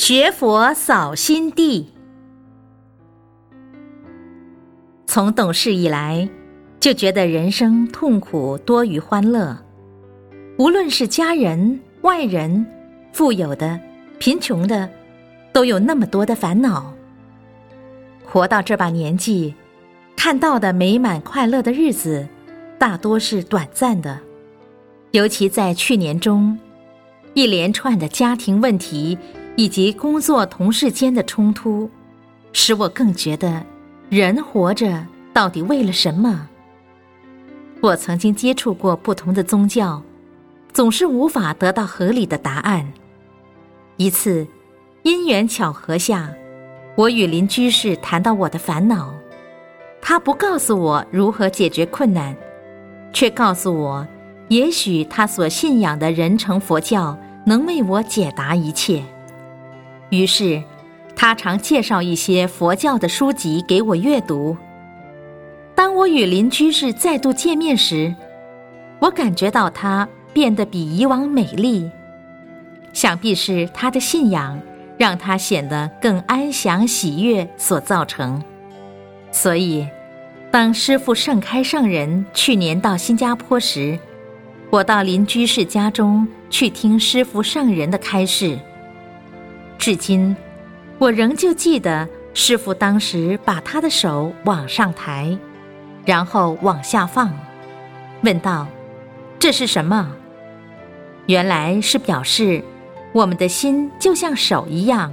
学佛扫心地。从懂事以来，就觉得人生痛苦多于欢乐。无论是家人、外人、富有的、贫穷的，都有那么多的烦恼。活到这把年纪，看到的美满快乐的日子，大多是短暂的。尤其在去年中，一连串的家庭问题以及工作同事间的冲突，使我更觉得人活着到底为了什么？我曾经接触过不同的宗教，总是无法得到合理的答案。一次因缘巧合下，我与邻居士谈到我的烦恼，他不告诉我如何解决困难，却告诉我。也许他所信仰的人成佛教能为我解答一切，于是他常介绍一些佛教的书籍给我阅读。当我与邻居士再度见面时，我感觉到他变得比以往美丽，想必是他的信仰让他显得更安详喜悦所造成。所以，当师父盛开圣人去年到新加坡时，我到邻居士家中去听师傅圣人的开示，至今我仍旧记得师傅当时把他的手往上抬，然后往下放，问道：“这是什么？”原来是表示我们的心就像手一样，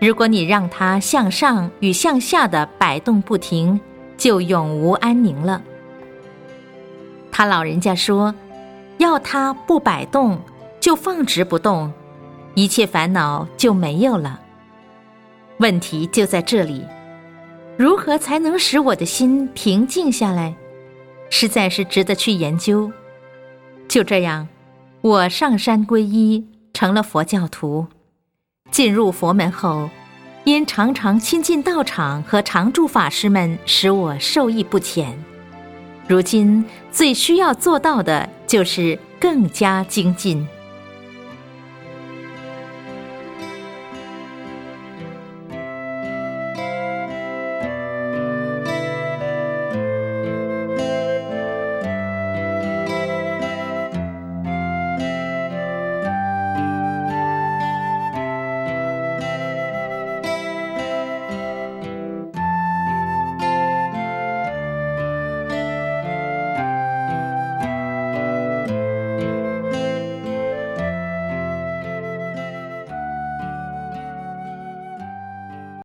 如果你让它向上与向下的摆动不停，就永无安宁了。他老人家说。要它不摆动，就放直不动，一切烦恼就没有了。问题就在这里，如何才能使我的心平静下来？实在是值得去研究。就这样，我上山皈依，成了佛教徒。进入佛门后，因常常亲近道场和常住法师们，使我受益不浅。如今最需要做到的就是更加精进。